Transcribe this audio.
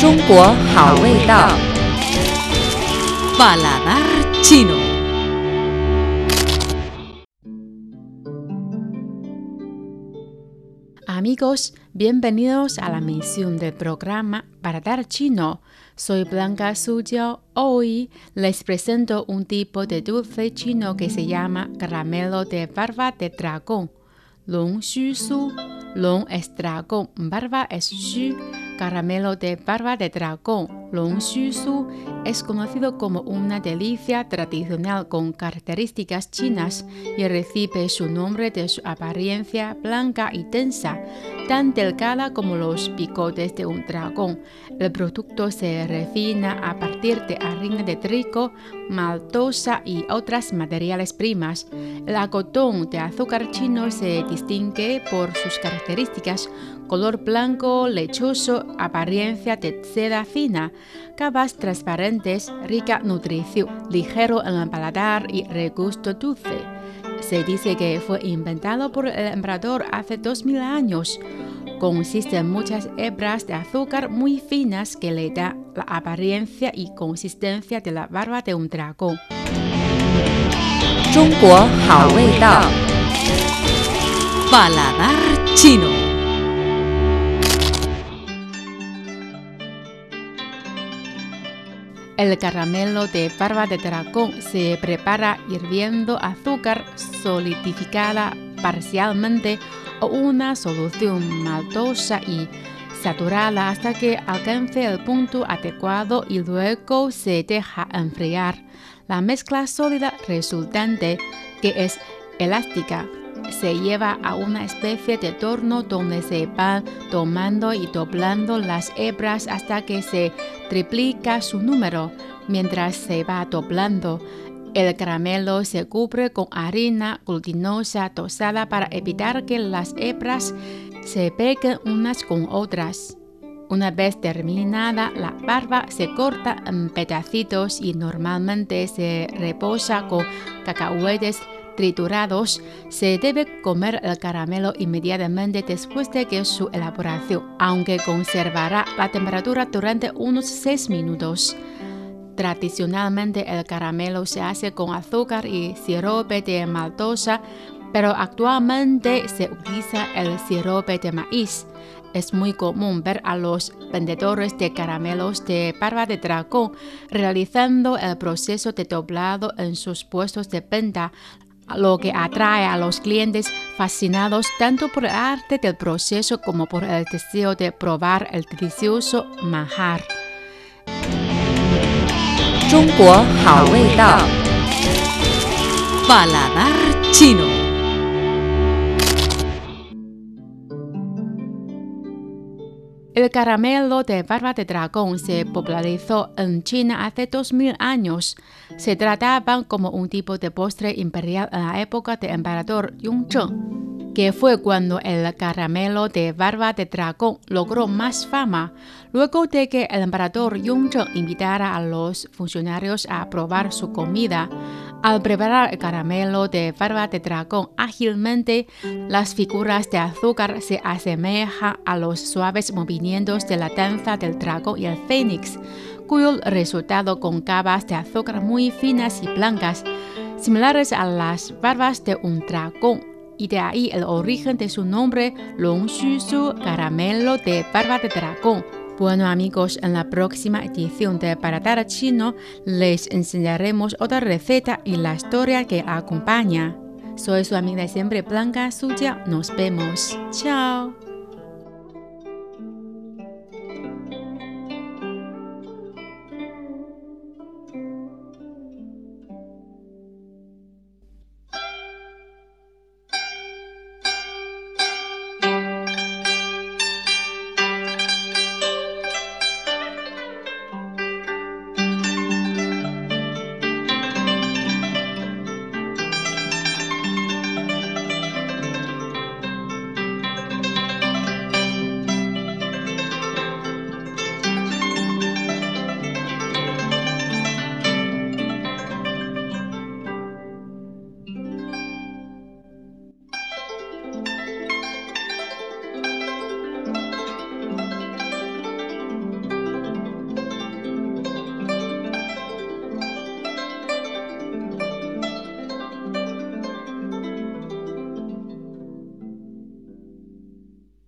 中国好味道。 Paladar chino. Amigos, bienvenidos a la misión del programa Paladar Chino. Soy Blanca Suyo. Hoy les presento un tipo de dulce chino que se llama caramelo de barba de dragón. Long Xu Su. Long es dragón, barba es Xu. Caramelo de barba de dragón, Long Xu Su, es conocido como una delicia tradicional con características chinas y recibe su nombre de su apariencia blanca y densa, tan delgada como los bigotes de un dragón. El producto se refina a partir de harina de trigo, maltosa y otras materiales primas. El algodón de azúcar chino se distingue por sus características color blanco, lechoso, apariencia de seda fina, capas transparentes, rica nutrición, ligero en el paladar y regusto dulce. Se dice que fue inventado por el emperador hace 2000 años. Consiste en muchas hebras de azúcar muy finas que le da la apariencia y consistencia de la barba de un dragón. Paladar chino. El caramelo de barba de dragón se prepara hirviendo azúcar solidificada parcialmente o una solución maltosa y saturada hasta que alcance el punto adecuado y luego se deja enfriar. La mezcla sólida resultante, que es elástica, se lleva a una especie de torno donde se van tomando y doblando las hebras hasta que se triplica su número. Mientras se va doblando, el caramelo se cubre con harina glutinosa tostada para evitar que las hebras se peguen unas con otras. Una vez terminada, la barba se corta en pedacitos y normalmente se reposa con cacahuetes triturados, se debe comer el caramelo inmediatamente después de que su elaboración, aunque conservará la temperatura durante unos 6 minutos. Tradicionalmente el caramelo se hace con azúcar y sirope de maltosa, pero actualmente se utiliza el sirope de maíz. Es muy común ver a los vendedores de caramelos de barba de dragón realizando el proceso de doblado en sus puestos de venta, lo que atrae a los clientes fascinados tanto por el arte del proceso como por el deseo de probar el delicioso manjar. Paladar chino. El caramelo de barba de dragón se popularizó en China hace 2000 años. Se trataban como un tipo de postre imperial en la época del emperador Yongzheng, que fue cuando el caramelo de barba de dragón logró más fama, luego de que el emperador Yongzheng invitara a los funcionarios a probar su comida. Al preparar el caramelo de barba de dragón ágilmente, las figuras de azúcar se asemejan a los suaves movimientos de la danza del dragón y el fénix, cuyo resultado con cabas de azúcar muy finas y blancas, similares a las barbas de un dragón, y de ahí el origen de su nombre Long caramelo de barba de dragón. Bueno amigos, en la próxima edición de Paladar Chino les enseñaremos otra receta y la historia que acompaña. Soy su amiga siempre Blanca Suya, nos vemos. Chao.